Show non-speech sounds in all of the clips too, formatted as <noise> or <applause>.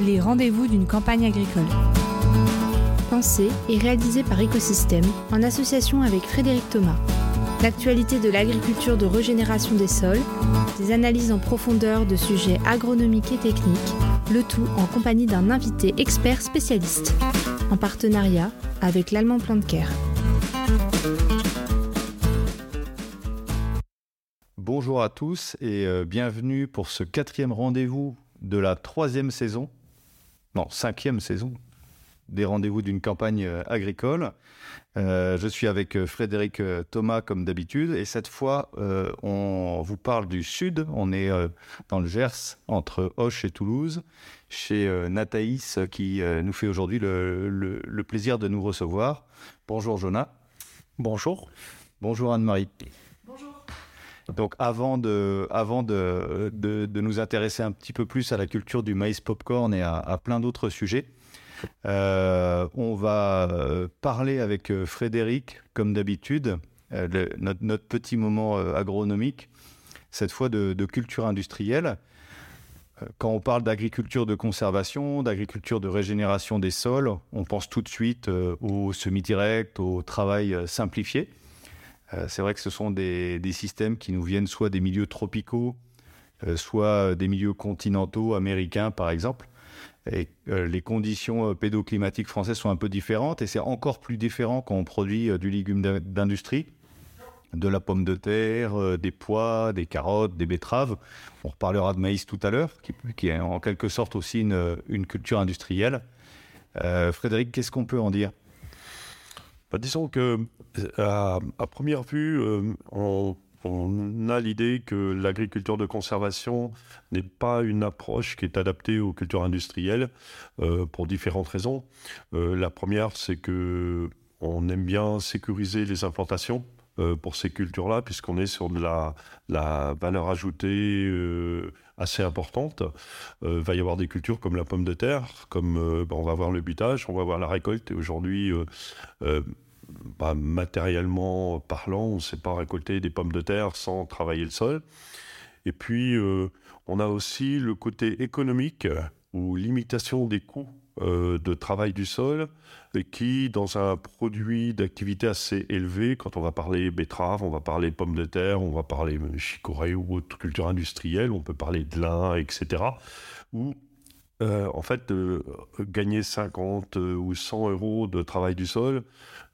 les rendez-vous d'une campagne agricole. Pensé et réalisé par Écosystème en association avec Frédéric Thomas. L'actualité de l'agriculture de régénération des sols, des analyses en profondeur de sujets agronomiques et techniques, le tout en compagnie d'un invité expert spécialiste, en partenariat avec l'Allemand Care. Bonjour à tous et euh, bienvenue pour ce quatrième rendez-vous de la troisième saison, non, cinquième saison des rendez-vous d'une campagne euh, agricole. Euh, je suis avec euh, Frédéric Thomas comme d'habitude et cette fois on vous parle du sud. On est dans le Gers entre Auch et Toulouse chez Nathaïs qui nous fait aujourd'hui le, plaisir de nous recevoir. Bonjour Jonah. Bonjour. Bonjour Anne-Marie. Donc avant, de, avant de, de, nous intéresser un petit peu plus à la culture du maïs popcorn et à, plein d'autres sujets, euh, on va euh, parler avec euh, Frédéric, comme d'habitude, notre, notre, petit moment agronomique, cette fois de, culture industrielle. Quand on parle d'agriculture de conservation, d'agriculture de régénération des sols, on pense tout de suite au semi-direct, au travail simplifié. Euh, c'est vrai que ce sont des, systèmes qui nous viennent soit des milieux tropicaux, euh, soit des milieux continentaux américains, par exemple. Et euh, les conditions pédoclimatiques françaises sont un peu différentes, et c'est encore plus différent quand on produit du légume d'industrie, de la pomme de terre, des pois, des carottes, des betteraves. On reparlera de maïs tout à l'heure, qui, est en quelque sorte aussi une culture industrielle. Frédéric, qu'est-ce qu'on peut en dire? Bah, disons que à, première vue, euh, on, a l'idée que l'agriculture de conservation n'est pas une approche qui est adaptée aux cultures industrielles euh, pour différentes raisons. Euh, la première, c'est que on aime bien sécuriser les implantations pour ces cultures-là, puisqu'on est sur de la valeur ajoutée assez importante. Euh, va y avoir des cultures comme la pomme de terre, comme euh, ben, on va voir le butage, on va voir la récolte. Et aujourd'hui, euh, bah, matériellement parlant, on ne sait pas récolter des pommes de terre sans travailler le sol. Et puis, on a aussi le côté économique ou limitation des coûts euh, de travail du sol et qui, dans un produit d'activité assez élevé, quand on va parler betterave, on va parler pommes de terre, on va parler chicorée ou autre culture industrielle, on peut parler de lin, etc., où euh, en fait, gagner 50 euh, ou 100 euros de travail du sol,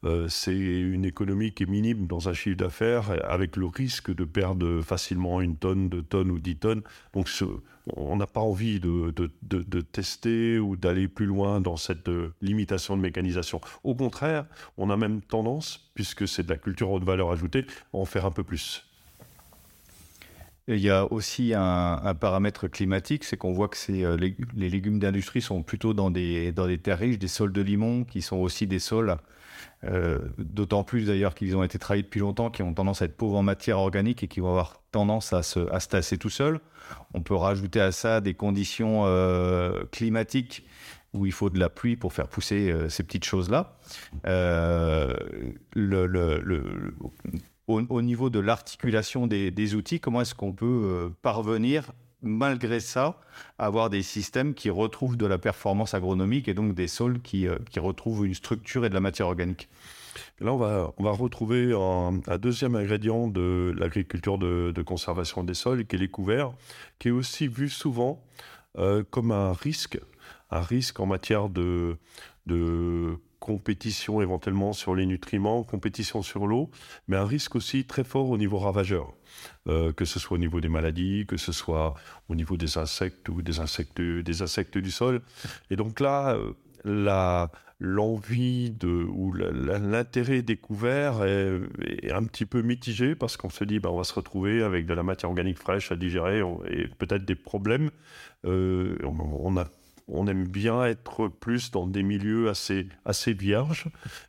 euh, c'est une économie qui est minime dans un chiffre d'affaires, avec le risque de perdre facilement une tonne, deux tonnes ou dix tonnes. Donc, on n'a pas envie de, de, tester ou d'aller plus loin dans cette limitation de mécanisation. Au contraire, on a même tendance, puisque c'est de la culture haute valeur ajoutée, à en faire un peu plus. Il y a aussi un, paramètre climatique, c'est qu'on voit que euh, les, légumes d'industrie sont plutôt dans des, terres riches, des sols de limon, qui sont aussi des sols, euh, d'autant plus d'ailleurs qu'ils ont été travaillés depuis longtemps, qui ont tendance à être pauvres en matière organique et qui vont avoir tendance à se, tasser tout seuls. On peut rajouter à ça des conditions euh, climatiques où il faut de la pluie pour faire pousser ces petites choses-là. le au, niveau de l'articulation des, outils, comment est-ce qu'on peut euh, parvenir, malgré ça, à avoir des systèmes qui retrouvent de la performance agronomique et donc des sols qui, euh, retrouvent une structure et de la matière organique? Là, on va, on va retrouver un, deuxième ingrédient de l'agriculture de, conservation des sols, qui est les couverts, qui est aussi vu souvent euh, comme un risque, un risque en matière de compétition éventuellement sur les nutriments, compétition sur l'eau, mais un risque aussi très fort au niveau ravageur, euh, que ce soit au niveau des maladies, que ce soit au niveau des insectes ou des insectes, des insectes du sol. Et donc là, euh, la, l'envie de ou l'intérêt découvert est, un petit peu mitigé parce qu'on se dit ben, on va se retrouver avec de la matière organique fraîche à digérer et peut-être des problèmes. Euh, on a on aime bien être plus dans des milieux assez, assez vierges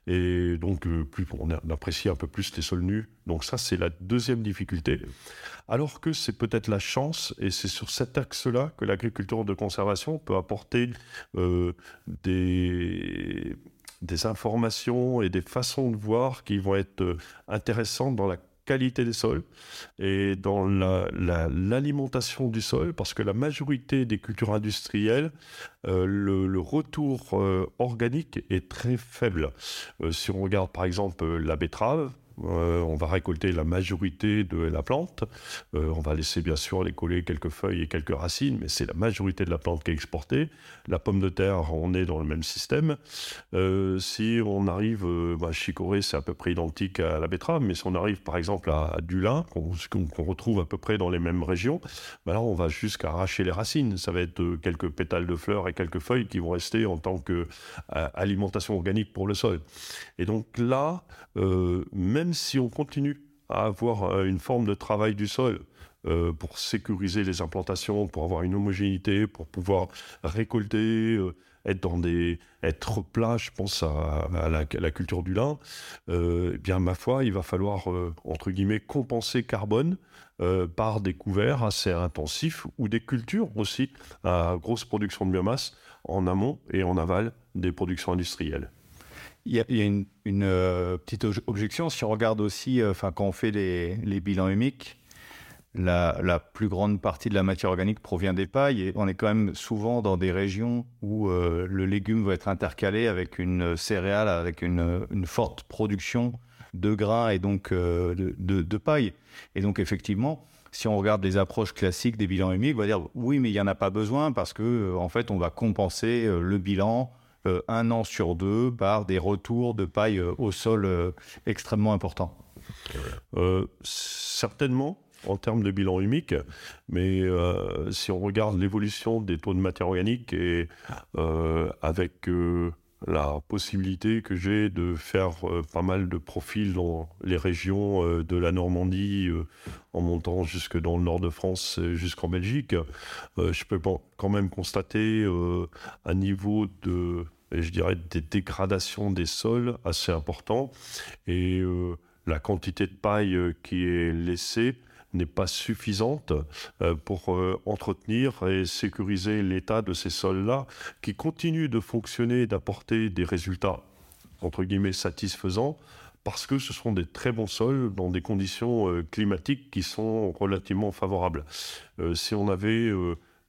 et donc euh, plus, on apprécie un peu plus les sols nus. Donc ça, c'est la deuxième difficulté. Alors que c'est peut-être la chance et c'est sur cet axe-là que l'agriculture de conservation peut apporter euh, des, des informations et des façons de voir qui vont être euh, intéressantes dans la qualité des sols et dans l'alimentation du sol, parce que la majorité des cultures industrielles, euh, le, retour euh, organique est très faible. Euh, si on regarde par exemple la betterave, euh, on va récolter la majorité de la plante. Euh, on va laisser bien sûr les coller quelques feuilles et quelques racines, mais c'est la majorité de la plante qui est exportée. La pomme de terre, on est dans le même système. Euh, si on arrive, bah, chicorée, c'est à peu près identique à la betterave, mais si on arrive par exemple à, du lin, qu'on retrouve à peu près dans les mêmes régions, bah là on va jusqu'à arracher les racines. Ça va être quelques pétales de fleurs et quelques feuilles qui vont rester en tant qu'alimentation organique pour le sol. Et donc là, même même si on continue à avoir euh, une forme de travail du sol euh, pour sécuriser les implantations, pour avoir une homogénéité, pour pouvoir récolter, euh, être dans des être plat, je pense à, la, culture du lin, eh bien ma foi, il va falloir entre guillemets compenser carbone par des couverts assez intensifs ou des cultures aussi à grosse production de biomasse en amont et en aval des productions industrielles. Il y a, une, euh, petite objection. Si on regarde aussi, euh, enfin, quand on fait les, bilans humiques, la, plus grande partie de la matière organique provient des pailles et on est quand même souvent dans des régions où euh, le légume va être intercalé avec une céréale, avec une, forte production de grains et donc de, de, paille. Et donc, effectivement, si on regarde les approches classiques des bilans humiques, on va dire oui, mais il n'y en a pas besoin parce que en fait, on va compenser le bilan euh, un an sur deux par des retours de paille euh, au sol euh, extrêmement importants. Certainement en termes de bilan humique, mais si on regarde l'évolution des taux de matière organique et avec la possibilité que j'ai de faire pas mal de profils dans les régions de la Normandie, en montant jusque dans le nord de France, jusqu'en Belgique, je peux quand même constater un niveau de je dirais, des dégradations des sols assez importants. Et euh, la quantité de paille euh, qui est laissée n'est pas suffisante euh, pour entretenir et sécuriser l'état de ces sols-là, qui continuent de fonctionner et d'apporter des résultats, entre guillemets, satisfaisants, parce que ce sont des très bons sols dans des conditions climatiques qui sont relativement favorables. si on avait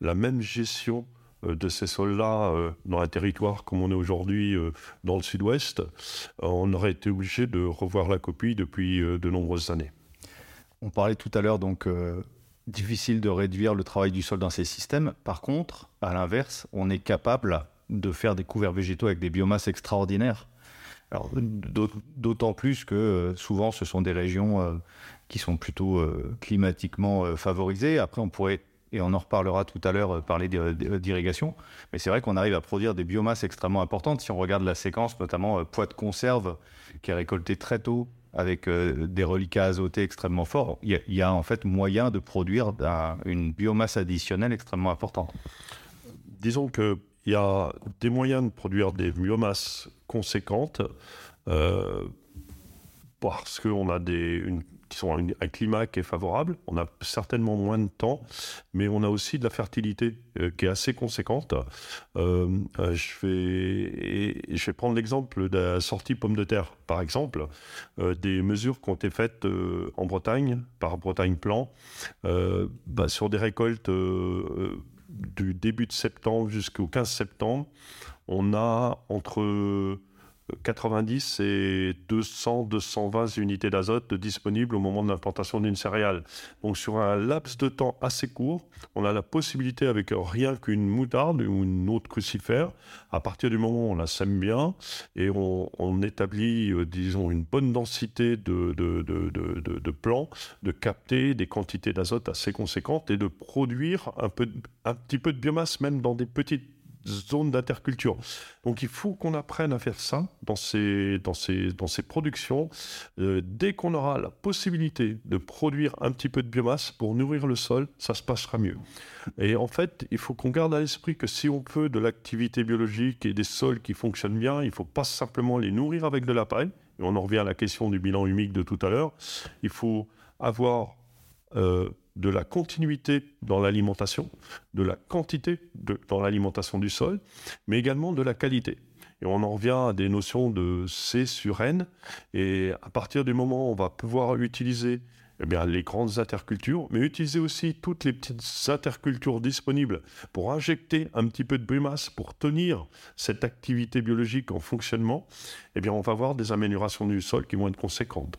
la même gestion de ces sols-là euh, dans un territoire comme on est aujourd'hui euh, dans le sud-ouest, on aurait été obligé de revoir la copie depuis de nombreuses années. On parlait tout à l'heure donc difficile de réduire le travail du sol dans ces systèmes. Par contre, à l'inverse, on est capable de faire des couverts végétaux avec des biomasses extraordinaires. d'autant plus que souvent ce sont des régions qui sont plutôt climatiquement favorisées. Après, on pourrait et on en reparlera tout à l'heure, euh, parler d'irrigation. Mais c'est vrai qu'on arrive à produire des biomasses extrêmement importantes. Si on regarde la séquence, notamment euh, poids de conserve, qui est récolté très tôt avec euh, des reliquats azotés extrêmement forts, il y, a en fait moyen de produire une biomasse additionnelle extrêmement importante. Disons qu'il y a des moyens de produire des biomasses conséquentes parce qu'on a des, une qui sont un, climat qui est favorable. On a certainement moins de temps, mais on a aussi de la fertilité euh, qui est assez conséquente. Euh, euh, je, vais, je vais prendre l'exemple de la sortie pomme de terre, par exemple, des mesures qui ont été faites en Bretagne, par Bretagne Plan, bah, sur des récoltes du début de septembre jusqu'au 15 septembre. On a entre 90 et 200, 220 unités d'azote disponibles au moment de l'implantation d'une céréale. Donc sur un laps de temps assez court, on a la possibilité avec rien qu'une moutarde ou une autre crucifère, à partir du moment où on la sème bien et on, établit, euh, disons, une bonne densité de, de, de, de, plants, de capter des quantités d'azote assez conséquentes et de produire un, peu, un petit peu de biomasse même dans des petites zone d'interculture. Donc il faut qu'on apprenne à faire ça dans ces, dans ces, dans ces productions. Euh, dès qu'on aura la possibilité de produire un petit peu de biomasse pour nourrir le sol, ça se passera mieux. Et en fait, il faut qu'on garde à l'esprit que si on peut de l'activité biologique et des sols qui fonctionnent bien, il ne faut pas simplement les nourrir avec de la paille. Et on en revient à la question du bilan humique de tout à l'heure. Il faut avoir euh, de la continuité dans l'alimentation, de la quantité dans l'alimentation du sol, mais également de la qualité. Et on en revient à des notions de C sur N. Et à partir du moment où on va pouvoir utiliser eh bien, les grandes intercultures, mais utiliser aussi toutes les petites intercultures disponibles pour injecter un petit peu de biomasse, pour tenir cette activité biologique en fonctionnement, eh bien, on va avoir des améliorations du sol qui vont être conséquentes.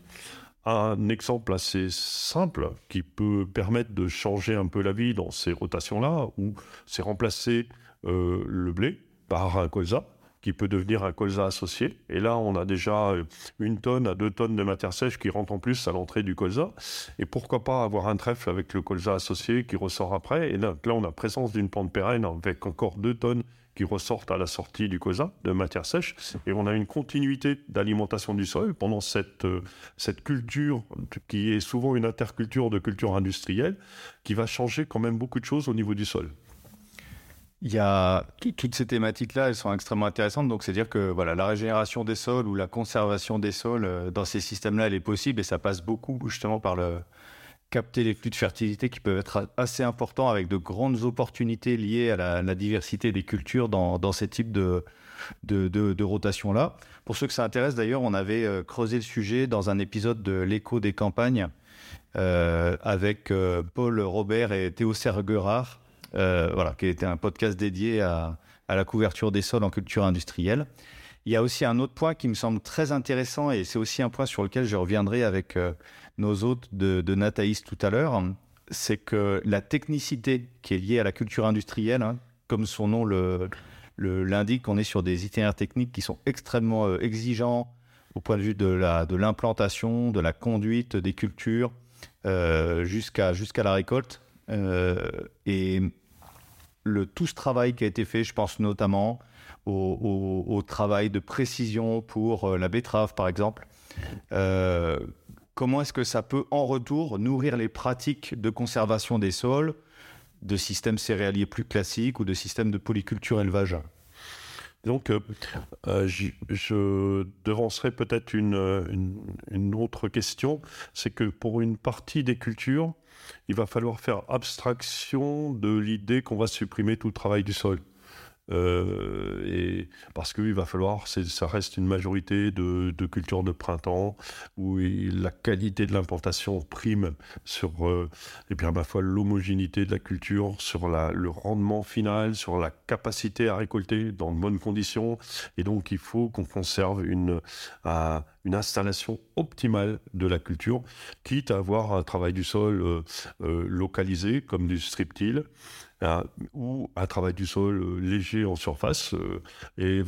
Un exemple assez simple qui peut permettre de changer un peu la vie dans ces rotations-là, où c'est remplacer euh, le blé par un colza qui peut devenir un colza associé. Et là, on a déjà euh, une tonne à deux tonnes de matière sèche qui rentre en plus à l'entrée du colza. Et pourquoi pas avoir un trèfle avec le colza associé qui ressort après. Et là, là on a présence d'une pente pérenne avec encore deux tonnes qui ressortent à la sortie du colza de matière sèche. Et on a une continuité d'alimentation du sol pendant cette, euh, cette culture qui est souvent une interculture de culture industrielle qui va changer quand même beaucoup de choses au niveau du sol. Il y a toutes ces thématiques-là, elles sont extrêmement intéressantes. Donc, c'est dire que voilà, la régénération des sols ou la conservation des sols euh, dans ces systèmes-là, elle est possible et ça passe beaucoup justement par le capter les flux de fertilité qui peuvent être assez importants avec de grandes opportunités liées à la, diversité des cultures dans, ces types de, de, de, rotation-là. Pour ceux que ça intéresse, d'ailleurs, on avait euh, creusé le sujet dans un épisode de l'écho des campagnes euh, avec Paul Robert et Théo Serguerard euh, voilà, qui était un podcast dédié à, la couverture des sols en culture industrielle. Il y a aussi un autre point qui me semble très intéressant et c'est aussi un point sur lequel je reviendrai avec euh, nos hôtes de, de Nataïs tout à l'heure. C'est que la technicité qui est liée à la culture industrielle, hein, comme son nom l'indique, on est sur des itinéraires techniques qui sont extrêmement euh, exigeants au point de vue de l'implantation, de, la conduite des cultures jusqu'à jusqu'à la récolte. et le, tout ce travail qui a été fait, je pense notamment au, travail de précision pour euh, la betterave, par exemple. Euh, comment est-ce que ça peut, en retour, nourrir les pratiques de conservation des sols, de systèmes céréaliers plus classiques ou de systèmes de polyculture élevage? Donc, euh, je devancerai peut-être une, une, autre question, c'est que pour une partie des cultures, il va falloir faire abstraction de l'idée qu'on va supprimer tout le travail du sol. Euh, et parce qu'il va falloir, ça reste une majorité de, cultures de printemps où la qualité de l'implantation prime sur, euh, et bien ma foi, l'homogénéité de la culture, sur le rendement final, sur la capacité à récolter dans de bonnes conditions. Et donc, il faut qu'on conserve une, une installation optimale de la culture, quitte à avoir un travail du sol euh, euh localisé comme du striptile. Euh, ou un travail du sol euh, léger en surface et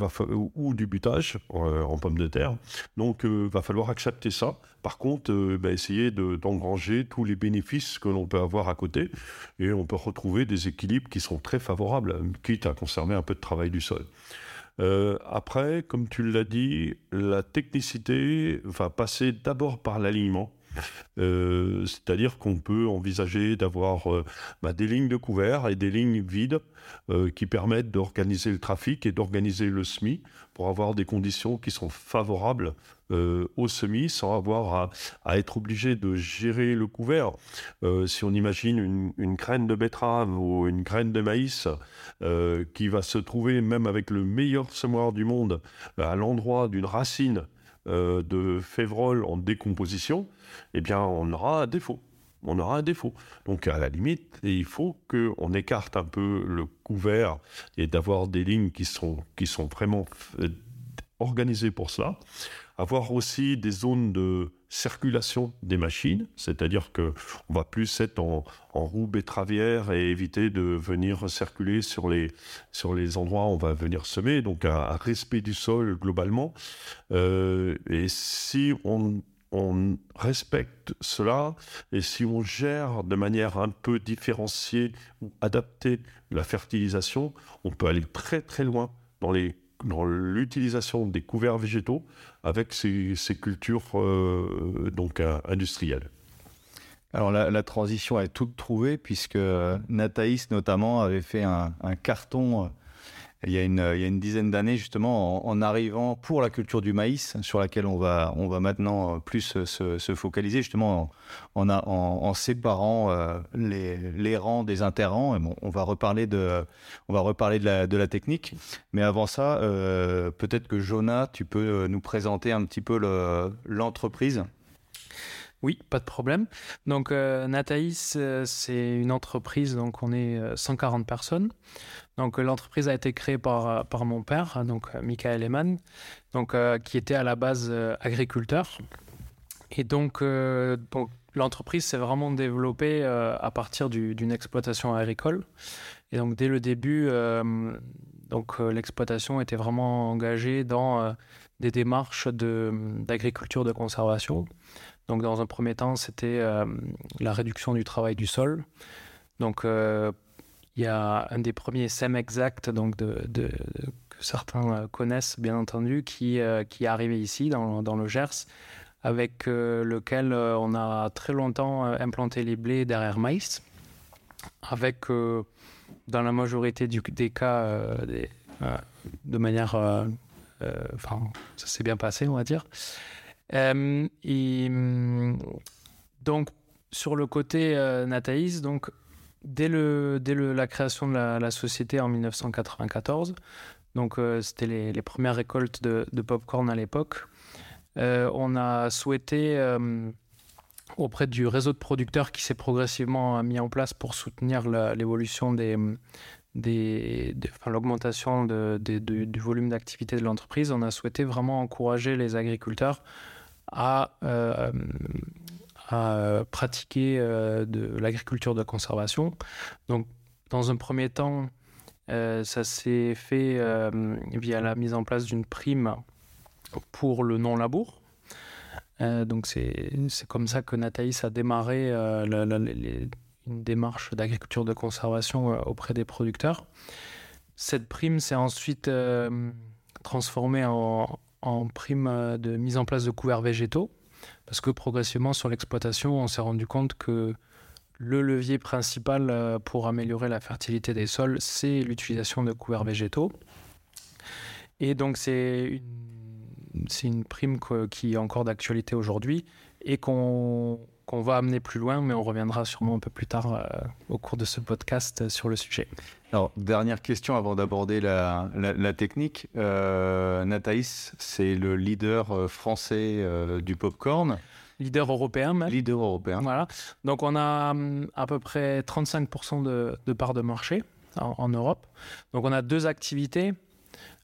ou du butage en pommes de terre. Donc, va falloir accepter ça. Par contre, bah, essayer d'engranger tous les bénéfices que l'on peut avoir à côté et on peut retrouver des équilibres qui sont très favorables, quitte à conserver un peu de travail du sol. Après, comme tu l'as dit, la technicité va passer d'abord par l'alignement. Euh, c'est-à-dire qu'on peut envisager d'avoir euh, bah, des lignes de couvert et des lignes vides euh, qui permettent d'organiser le trafic et d'organiser le SMI pour avoir des conditions qui sont favorables au semis sans avoir à, être obligé de gérer le couvert. si on imagine une, une, graine de betterave ou une graine de maïs qui va se trouver même avec le meilleur semoir du monde à l'endroit d'une racine de févrole en décomposition, eh bien, on aura un défaut. On aura un défaut. Donc, à la limite, il faut qu'on écarte un peu le couvert et d'avoir des lignes qui sont, qui sont vraiment euh, organisées pour cela. Avoir aussi des zones de circulation des machines, c'est-à-dire que on va plus être en, roue betteravière et éviter de venir circuler sur les, sur les endroits où on va venir semer, donc un, respect du sol globalement. Euh, et si on respecte cela et si on gère de manière un peu différenciée ou adaptée la fertilisation, on peut aller très très loin dans les dans l'utilisation des couverts végétaux avec ces, cultures euh, donc euh, industrielles. Alors la, transition est toute trouvée puisque Nathaïs notamment avait fait un, carton il y a une, dizaine d'années, justement, en, arrivant pour la culture du maïs, sur laquelle on va, maintenant plus se, se focaliser, justement, en, séparant euh, les, rangs des interrangs. On va reparler de, la, technique. Mais avant ça, euh, peut-être que Jonah, tu peux nous présenter un petit peu l'entreprise. Oui, pas de problème. Donc, euh, euh, c'est une entreprise, donc on est 140 euh, personnes. Donc, l'entreprise a été créée par, par mon père, donc Michael Eman, donc, qui était à la base agriculteur. Et donc, donc l'entreprise s'est vraiment développée à partir d'une exploitation agricole. Et donc, dès le début, donc l'exploitation était vraiment engagée dans des démarches d'agriculture de, conservation. Donc, dans un premier temps, c'était euh, la réduction du travail du sol. Donc, euh, il y a un des premiers SEM exact donc que certains euh, connaissent, bien entendu, qui, qui est arrivé ici, dans, dans le Gers, avec lequel on a très longtemps implanté les blés derrière maïs, avec, dans la majorité des cas, de manière. Enfin, ça s'est bien passé, on va dire. Euh, et, donc, sur le côté euh, Nathaïs, donc, dès, le, dès la création de la, société en 1994, donc euh, c'était les, premières récoltes de, de popcorn à l'époque, on a souhaité auprès du réseau de producteurs qui s'est progressivement mis en place pour soutenir l'évolution des, l'augmentation du volume d'activité de l'entreprise, on a souhaité vraiment encourager les agriculteurs à, euh, à pratiquer euh, de l'agriculture de conservation. Donc, dans un premier temps, euh, ça s'est fait via la mise en place d'une prime pour le non-labour. donc c'est comme ça que Nathalie a démarré une démarche d'agriculture de conservation auprès des producteurs. Cette prime s'est ensuite transformée en, en prime euh, de mise en place de couverts végétaux, parce que progressivement sur l'exploitation, on s'est rendu compte que le levier principal euh, pour améliorer la fertilité des sols, c'est l'utilisation de couverts végétaux. Et donc c'est une, une prime qui est encore d'actualité aujourd'hui et qu'on qu'on va amener plus loin, mais on reviendra sûrement un peu plus tard euh, au cours de ce podcast sur le sujet. Alors, dernière question avant d'aborder la, la, technique. Euh, Nathaïs, c'est le leader euh, français euh, du popcorn. Leader européen même. Leader européen. Voilà. Donc on a hum, à peu près 35% de, de parts de marché en, en, Europe. Donc on a deux activités.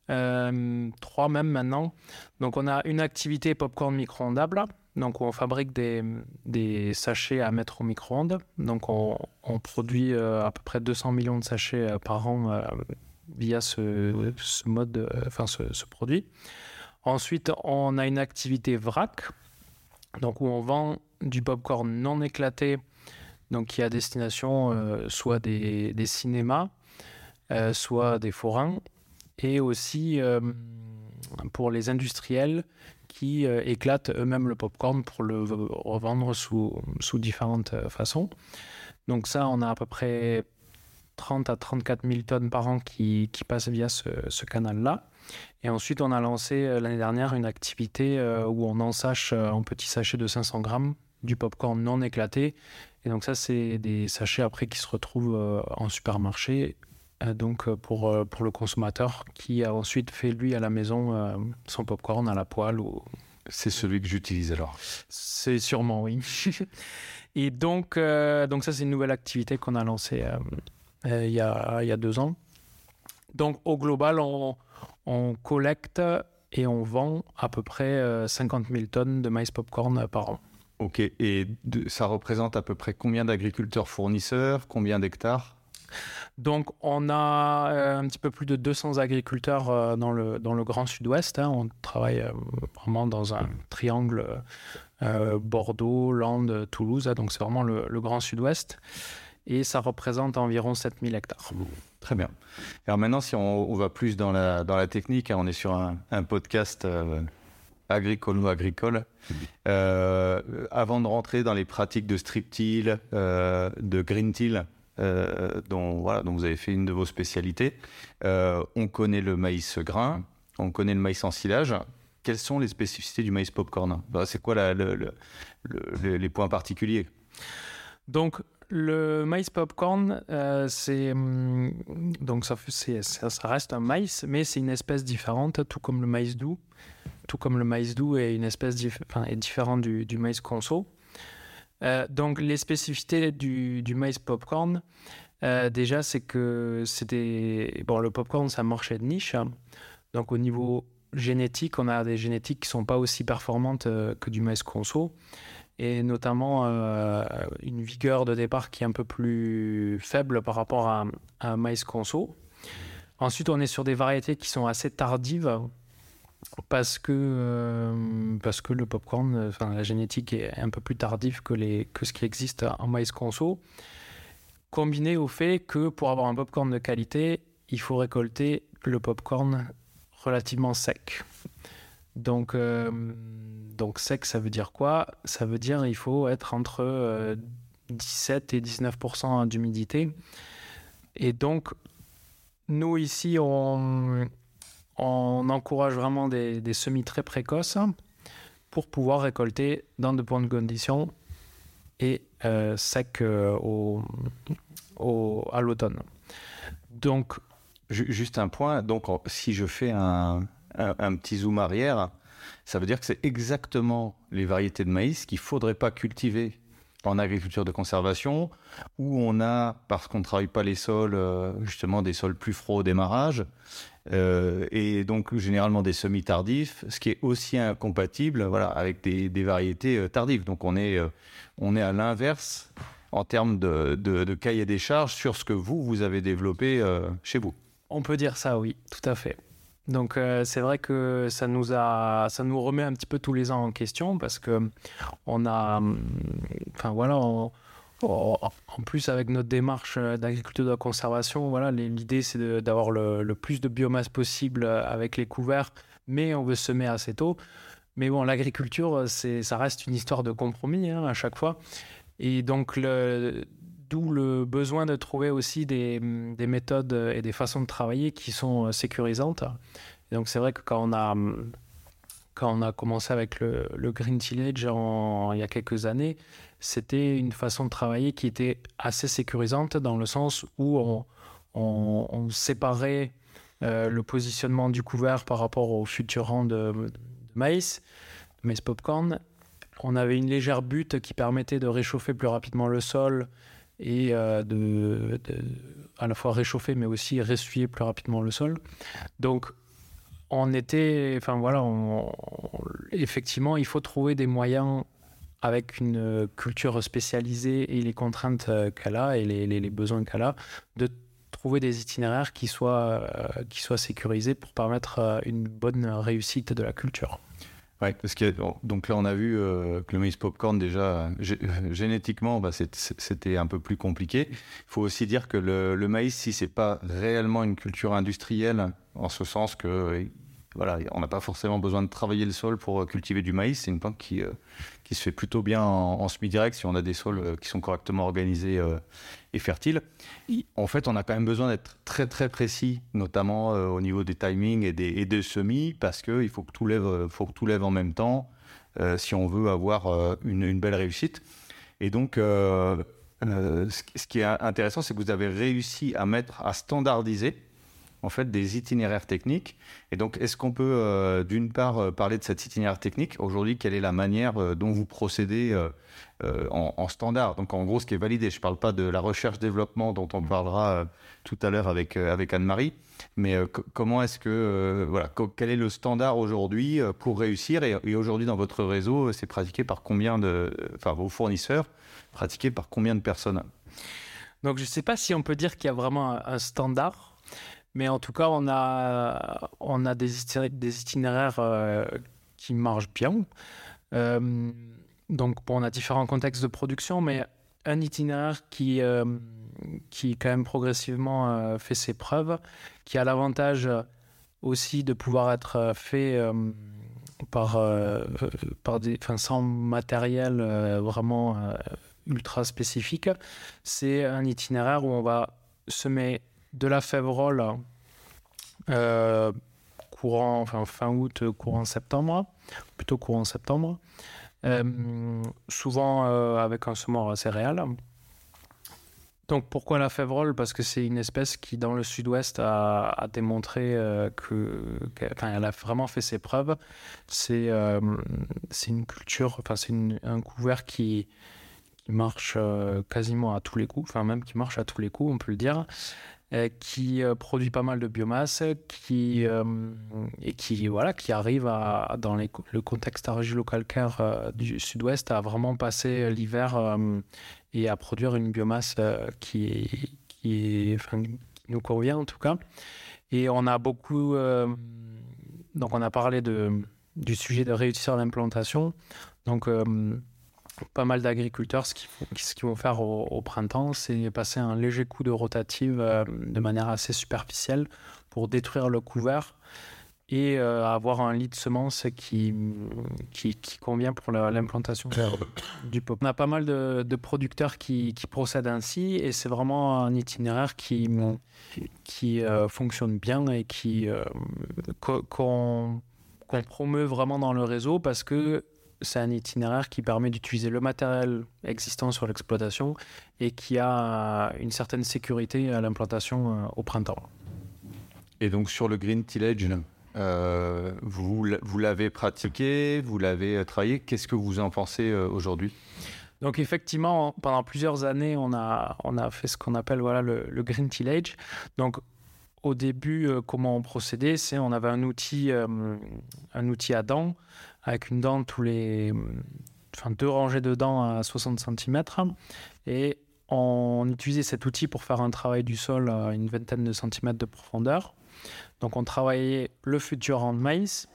Euh, trois même maintenant. Donc on a une activité popcorn micro-ondable donc, on fabrique des, des, sachets à mettre au micro-ondes. Donc, on, produit euh, à peu près 200 millions de sachets euh, par an euh, via ce, mode, enfin, ce, ce, produit. Ensuite, on a une activité vrac, donc où on vend du popcorn non éclaté, donc qui est à destination soit des, des cinémas, soit des forains, et aussi pour les industriels euh, éclatent eux-mêmes le popcorn pour le revendre sous, sous différentes euh, façons. Donc ça, on a à peu près 30 à 34 000 tonnes par an qui, passent via ce, canal-là. Et ensuite, on a lancé euh, l'année dernière une activité où on ensache en petits sachets de 500 grammes du popcorn non éclaté. Et donc ça, c'est des sachets après qui se retrouvent en supermarché donc euh, pour, euh, pour le consommateur qui a ensuite fait lui à la maison son popcorn à la poêle. Ou... C'est celui que j'utilise alors C'est sûrement oui. <laughs> Et donc, donc ça c'est une nouvelle activité qu'on a lancée il, y a, il y a deux ans. Donc au global, on, on collecte et on vend à peu près 50 000 tonnes de maïs popcorn par an. Ok, et ça représente à peu près combien d'agriculteurs fournisseurs, combien d'hectares? Donc, on a euh, un petit peu plus de 200 agriculteurs euh, dans, le, dans le Grand Sud-Ouest. Hein. On travaille euh, vraiment dans un triangle Bordeaux, Landes, Toulouse. Hein. Donc, c'est vraiment le, Grand Sud-Ouest. Et ça représente environ 7000 hectares. Très bien. Alors maintenant, si on, va plus dans la, dans la technique, hein, on est sur un, podcast agricole ou agricole. avant de rentrer dans les pratiques de strip till, de green till, dont, voilà, vous avez fait une de vos spécialités. on connaît le maïs grain, on connaît le maïs en silage. Quelles sont les spécificités du maïs popcorn? Bah, C'est quoi les points particuliers? Donc, le maïs popcorn, euh, c'est hum, donc ça, reste un maïs, mais c'est une espèce différente, tout comme le maïs doux, tout comme le maïs doux est une espèce est différent du, maïs conso. Euh, donc les spécificités du, maïs popcorn, euh, déjà c'est que c'était bon le popcorn c'est un marché de niche, donc au niveau génétique, on a des génétiques qui sont pas aussi performantes que du maïs conso et notamment euh, une vigueur de départ qui est un peu plus faible par rapport à, un maïs conso. Ensuite, on est sur des variétés qui sont assez tardives parce que, euh, parce que le popcorn, enfin, la génétique est un peu plus tardive que, les, que ce qui existe en maïs conso, combiné au fait que pour avoir un popcorn de qualité, il faut récolter le popcorn relativement sec. Donc, euh, donc sec, ça veut dire quoi? Ça veut dire il faut être entre 17 euh, et 19% d'humidité. Et donc, nous ici, on, on encourage vraiment des, semis très précoces pour pouvoir récolter dans de bonnes conditions et euh, sec au, à l'automne. Donc, juste un point. Donc, si je fais un, un, petit zoom arrière, ça veut dire que c'est exactement les variétés de maïs qu'il ne faudrait pas cultiver en agriculture de conservation, où on a, parce qu'on ne travaille pas les sols, euh, justement des sols plus froids au démarrage, euh, et donc généralement des semis tardifs, ce qui est aussi incompatible voilà, avec des, variétés euh, tardives. Donc on est, on est à l'inverse en termes de, cahier des charges sur ce que vous, vous avez développé chez vous. On peut dire ça, oui, tout à fait. Donc euh, c'est vrai que ça nous a, ça nous remet un petit peu tous les ans en question parce que on a, hum, enfin voilà, en plus avec notre démarche d'agriculture de conservation, voilà, l'idée c'est d'avoir le, plus de biomasse possible avec les couverts, mais on veut semer assez tôt. Mais bon, l'agriculture, c'est, ça reste une histoire de compromis hein, à chaque fois. Et donc D'où le besoin de trouver aussi des, méthodes et des façons de travailler qui sont euh, sécurisantes. donc c'est vrai que quand on a, quand on a commencé avec le, Green Tillage il y a quelques années, c'était une façon de travailler qui était assez sécurisante dans le sens où on, séparait euh, le positionnement du couvert par rapport au futur rang de, de maïs, maïs popcorn. On avait une légère butte qui permettait de réchauffer plus rapidement le sol et euh, de, à la fois réchauffer mais aussi ressuyer plus rapidement le sol. Donc on était, enfin voilà, effectivement, il faut trouver des moyens avec une culture spécialisée et les contraintes euh, qu'elle a et les, besoins qu'elle a, de trouver des itinéraires qui soient, euh, sécurisés pour permettre une bonne réussite de la culture. Ouais, parce que donc là on a vu euh, que le maïs popcorn déjà génétiquement bah, c'était un peu plus compliqué. Il faut aussi dire que le, le maïs si c'est pas réellement une culture industrielle en ce sens que voilà, on n'a pas forcément besoin de travailler le sol pour euh, cultiver du maïs. C'est une plante qui, euh, qui se fait plutôt bien en, semi-direct si on a des sols euh, qui sont correctement organisés et fertiles. En fait, on a quand même besoin d'être très très précis, notamment au niveau des timings et des, et semis, parce qu'il faut que tout lève, faut tout lève en même temps si on veut avoir une, une, belle réussite. Et donc, ce qui est intéressant, c'est que vous avez réussi à mettre, à standardiser en fait des itinéraires techniques. Et donc, est-ce qu'on peut euh, d'une part euh, parler de cet itinéraire technique? Aujourd'hui Quelle est la manière euh, dont vous procédez en, standard? Donc, en gros, ce qui est validé. Je ne parle pas de la recherche-développement dont on parlera tout à l'heure avec Anne-Marie, mais comment est-ce que voilà, quel est le standard aujourd'hui pour réussir? Et, et aujourd'hui, dans votre réseau, c'est pratiqué par combien de, enfin, vos fournisseurs pratiqué par combien de personnes? Donc je ne sais pas si on peut dire qu'il y a vraiment un standard. Mais en tout cas, on a, on a des, itinéraires euh, qui marchent bien. Euh, donc, on a différents contextes de production, mais un itinéraire qui, euh, qui quand même progressivement fait ses preuves, qui a l'avantage aussi de pouvoir être fait par, par des, sans matériel vraiment ultra spécifique. C'est un itinéraire où on va semer de la févrole euh, courant, enfin, fin août, courant septembre, plutôt courant septembre, euh, souvent euh, avec un semoir céréales. Donc pourquoi la févrole? Parce que c'est une espèce qui dans le sud-ouest a, démontré que, elle a vraiment fait ses preuves. C'est c'est une culture, enfin c'est un couvert qui, qui marche quasiment à tous les coups, enfin même qui marche à tous les coups, on peut le dire. Euh, qui euh, produit pas mal de biomasse, qui, euh, et qui, voilà, qui arrive dans le contexte argilo-calcaire du sud-ouest à vraiment passer l'hiver et à produire une biomasse qui, qui, nous convient en tout cas. Et on a beaucoup. donc, on a parlé de, du sujet de réussir l'implantation. Donc, pas mal d'agriculteurs, ce qu'ils vont faire au, printemps, c'est passer un léger coup de rotative euh, de manière assez superficielle pour détruire le couvert et euh, avoir un lit de semences qui, qui, convient pour l'implantation du pop. On a pas mal de, producteurs qui, procèdent ainsi et c'est vraiment un itinéraire qui, qui euh, fonctionne bien et qui qu'on promeut vraiment dans le réseau parce que c'est un itinéraire qui permet d'utiliser le matériel existant sur l'exploitation et qui a une certaine sécurité à l'implantation euh, au printemps. Et donc sur le green tillage, euh, vous, vous l'avez pratiqué, vous l'avez euh, travaillé. Qu'est-ce que vous en pensez aujourd'hui? Donc effectivement, pendant plusieurs années, on a, on a fait ce qu'on appelle voilà, le, green tillage. Donc au début, comment on procédait? C'est on avait un outil, un outil à dents avec une dent les. Enfin, deux rangées de dents à 60 cm. Et on utilisait cet outil pour faire un travail du sol à une vingtaine de centimètres de profondeur. Donc, on travaillait le futur rang de maïs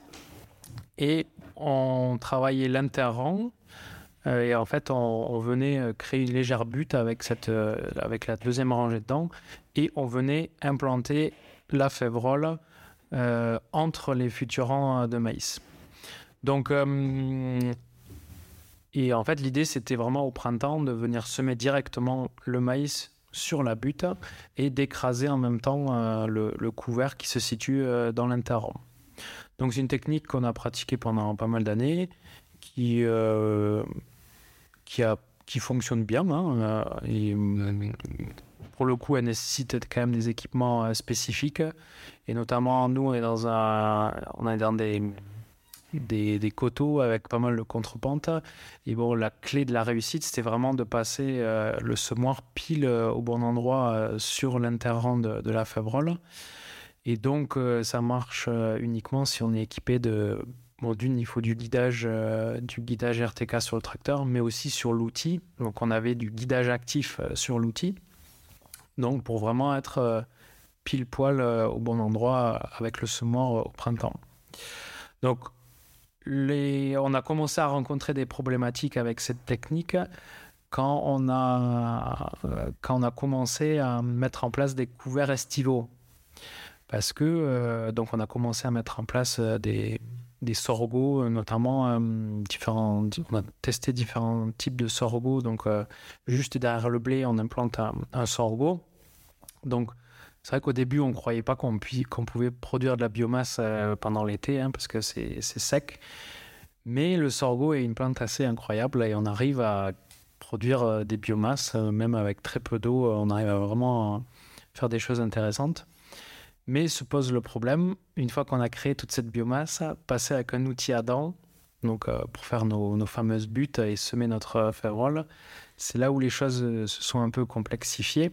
et on travaillait l'interrang. Euh, et en fait, on, venait euh, créer une légère butte avec, cette, euh, avec la deuxième rangée de dents et on venait implanter la févrole entre les futurs rangs de maïs. Donc, euh, et en fait, l'idée, c'était vraiment au printemps de venir semer directement le maïs sur la butte et d'écraser en même temps euh, le, couvert qui se situe euh, dans l'interrompt. Donc, c'est une technique qu'on a pratiquée pendant pas mal d'années, qui, qui fonctionne bien. Hein, et, pour le coup, elle nécessite quand même des équipements spécifiques. Et notamment, nous, on est dans, un, on est dans des des, coteaux avec pas mal de contrepente. Et bon, la clé de la réussite, c'était vraiment de passer euh, le semoir pile euh, au bon endroit euh, sur l'interrand de, la févrole. Et donc, ça marche uniquement si on est équipé de. Bon, d'une, il faut du guidage, du guidage RTK sur le tracteur, mais aussi sur l'outil. Donc, on avait du guidage actif sur l'outil. Donc, pour vraiment être pile poil au bon endroit avec le semoir au printemps. Donc, on a commencé à rencontrer des problématiques avec cette technique quand on a, quand on a commencé à mettre en place des couverts estivaux. Parce que, euh, donc, on a commencé à mettre en place euh, des, des sorgho, notamment euh, différents, on a testé différents types de sorgho. Donc, juste derrière le blé, on implante un, un sorgho. Donc, c'est vrai qu'au début, on ne croyait pas qu'on pouvait produire de la biomasse euh, pendant l'été, hein, parce que c'est sec. Mais le sorgho est une plante assez incroyable et on arrive à produire euh, des biomasses, euh, même avec très peu d'eau, on arrive à vraiment faire des choses intéressantes. Mais se pose le problème, une fois qu'on a créé toute cette biomasse, passer avec un outil à dents, donc pour faire nos, nos, fameuses buttes et semer notre févrole, c'est là où les choses se sont un peu complexifiées.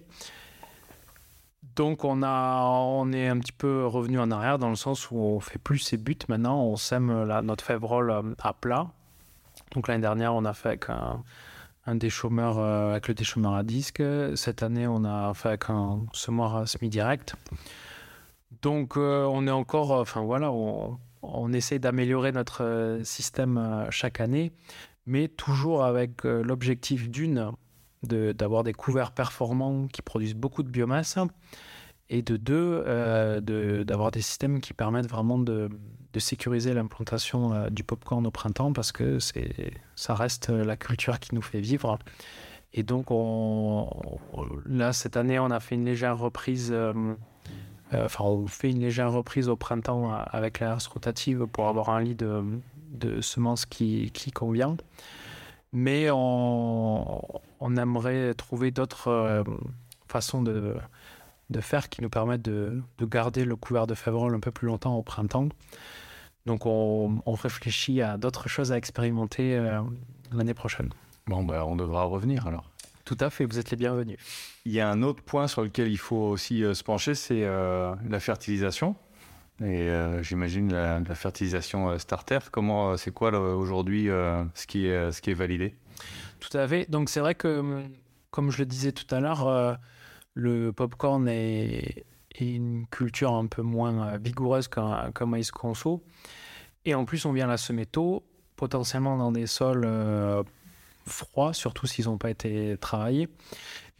Donc on, a, on est un petit peu revenu en arrière dans le sens où on fait plus ces buts maintenant, on sème la, notre févrole euh, à plat. Donc l'année dernière on a fait avec un, déchômeur, euh, avec le déchômeur à disque. Cette année on a fait avec un semoir semi-direct. Donc euh, on est encore, enfin voilà, on, on essaie d'améliorer notre système chaque année, mais toujours avec l'objectif d'une d'avoir des couverts performants qui produisent beaucoup de biomasse et de deux, euh, d'avoir des systèmes qui permettent vraiment de, de sécuriser l'implantation euh, du popcorn au printemps parce que ça reste la culture qui nous fait vivre Et donc, on, là, cette année, on a fait une légère reprise. enfin, on fait une légère reprise au printemps avec la rotative pour avoir un lit de, de semences qui, qui convient. Mais on, on aimerait trouver d'autres façons de, de faire qui nous permettent de, de, garder le couvert de févrole un peu plus longtemps au printemps. Donc on, on réfléchit à d'autres choses à expérimenter euh, l'année prochaine. Bon, bah, on devra revenir alors. Tout à fait, vous êtes les bienvenus. Il y a un autre point sur lequel il faut aussi euh, se pencher, c'est euh, la fertilisation. Et j'imagine la, fertilisation starter. Comment, c'est quoi aujourd'hui ce qui est est validé? Tout à fait. Donc c'est vrai que, comme je le disais tout à l'heure, le popcorn est, une culture un peu moins euh, vigoureuse qu'un maïs conso. Et en plus, on vient la semer tôt, potentiellement dans des sols euh, froids, surtout s'ils n'ont pas été travaillés.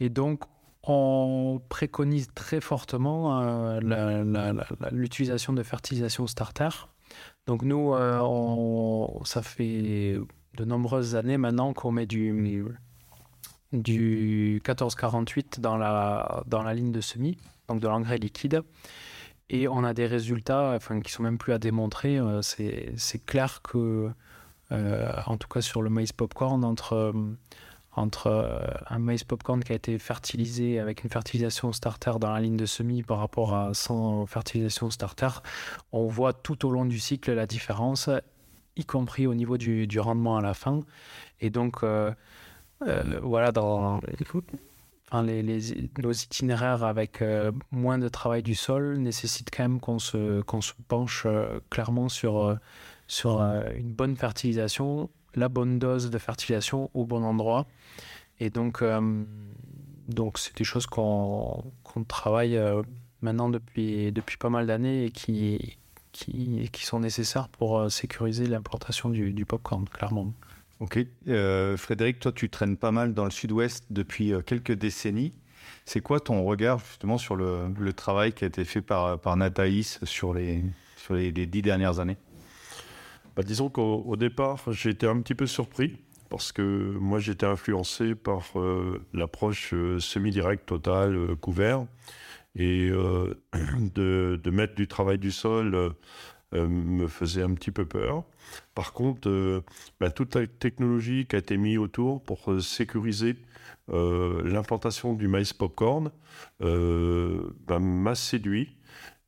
Et donc, on préconise très fortement euh, l'utilisation de fertilisation starter. Donc nous, ça fait de nombreuses années maintenant qu'on met du, du 1448 dans la, dans la ligne de semis, donc de l'engrais liquide. Et on a des résultats enfin, qui sont même plus à démontrer. Euh, c'est clair que, euh, en tout cas sur le maïs popcorn, entre, entre euh, un maïs popcorn qui a été fertilisé avec une fertilisation starter dans la ligne de semis par rapport à sans fertilisation starter, on voit tout au long du cycle la différence, y compris au niveau du, du rendement à la fin. Et donc, euh, voilà, dans enfin, les, les, nos itinéraires avec euh, moins de travail du sol nécessitent quand même qu'on se, qu'on se penche euh, clairement sur, sur une bonne fertilisation, la bonne dose de fertilisation au bon endroit. Et donc, donc c'est des choses qu'on travaille maintenant depuis, depuis pas mal d'années et qui, qui, qui, sont nécessaires pour sécuriser l'implantation du, du popcorn, clairement. Ok. Euh, Frédéric, toi, tu traînes pas mal dans le sud-ouest depuis euh, quelques décennies. C'est quoi ton regard justement sur le, travail qui a été fait par, par Nathaïs sur les, sur les, dix dernières années? Bah, Disons qu'au départ, j'ai été un petit peu surpris parce que moi, j'étais influencé par euh, l'approche semi-direct totale, couvert, et <clears throat> de, de, mettre du travail du sol euh, me faisait un petit peu peur. Par contre, euh, bah, toute la technologie qui a été mise autour pour euh, sécuriser l'implantation du maïs popcorn bah, m'a séduit.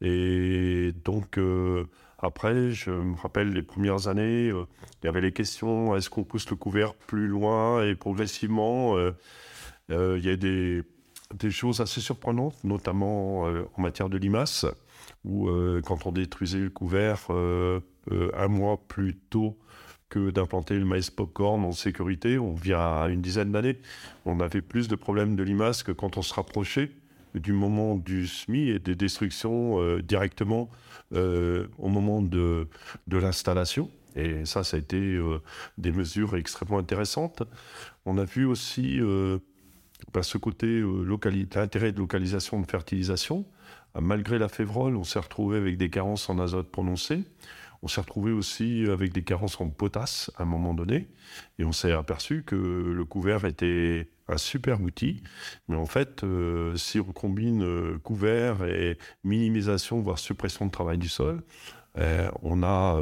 Et donc, après, je me rappelle les premières années, il y avait les questions est-ce qu'on pousse le couvert plus loin Et progressivement, il y a des, des, choses assez surprenantes, notamment en matière de limaces où euh, quand on détruisait le couvert euh, euh, un mois plus tôt que d'implanter le maïs popcorn en sécurité, on vient à une dizaine d'années, on avait plus de problèmes de limaces que quand on se rapprochait du moment du SMI et des destructions directement au moment de, l'installation. Et ça, ça a été des mesures extrêmement intéressantes. On a vu aussi bah, ce côté l'intérêt de localisation de fertilisation. Malgré la févrole, on s'est retrouvé avec des carences en azote prononcées. On s'est retrouvé aussi avec des carences en potasse à un moment donné. Et on s'est aperçu que le couvert était un super outil. Mais en fait, euh, si on combine euh, couvert et minimisation, voire suppression de travail du sol, euh, on n'a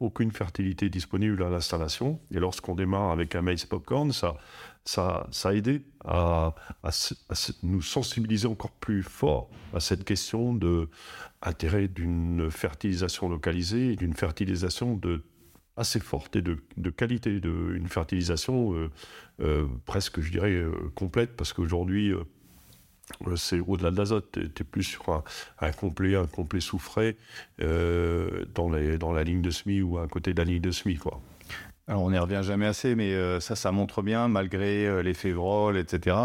aucune fertilité disponible à l'installation. Et lorsqu'on démarre avec un maïs popcorn, ça, ça, ça a aidé à, nous sensibiliser encore plus fort à cette question de intérêt d'une fertilisation localisée et d'une fertilisation de assez forte et de, de qualité, de, une fertilisation euh, euh, presque, je dirais, euh, complète, parce qu'aujourd'hui, c'est au-delà de l'azote, tu es plus sur un, complet, un complet soufré dans, les, dans la ligne de SMI ou à côté de la ligne de SMI, quoi. Alors on n'y revient jamais assez, mais euh, ça, ça montre bien, malgré euh, les févroles, etc.,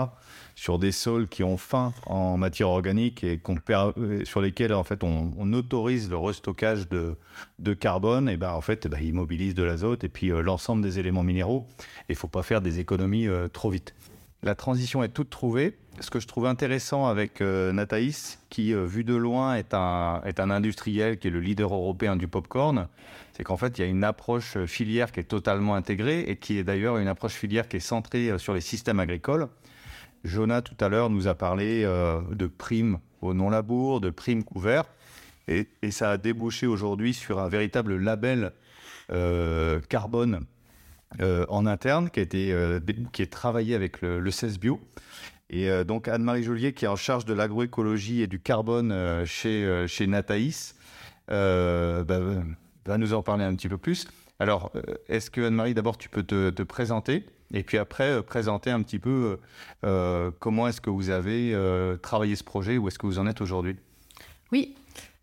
sur des sols qui ont faim en matière organique et euh, sur lesquels en fait on, autorise le restockage de, carbone, et ben en fait, ben, ils mobilisent de l'azote et puis l'ensemble des éléments minéraux. Il faut pas faire des économies trop vite. La transition est toute trouvée. Ce que je trouve intéressant avec euh, Nathaïs, qui, euh, vu de loin, est un, industriel qui est le leader européen du popcorn, c'est qu'en fait, il y a une approche filière qui est totalement intégrée et qui est d'ailleurs une approche filière qui est centrée sur les systèmes agricoles. Jonah, tout à l'heure, nous a parlé de primes au non-labour, de primes couverts. Et, ça a débouché aujourd'hui sur un véritable label carbone euh, en interne qui a été euh, qui est travaillé avec le, le CES Bio. Et euh, donc Anne-Marie Joliet, qui est en charge de l'agroécologie et du carbone chez, chez Nataïs, bah, va nous en parler un petit peu plus. Alors, est-ce que Anne-Marie, d'abord, tu peux te, te, présenter et puis après, présenter un petit peu comment est-ce que vous avez travaillé ce projet, où est-ce que vous en êtes aujourd'hui? Oui,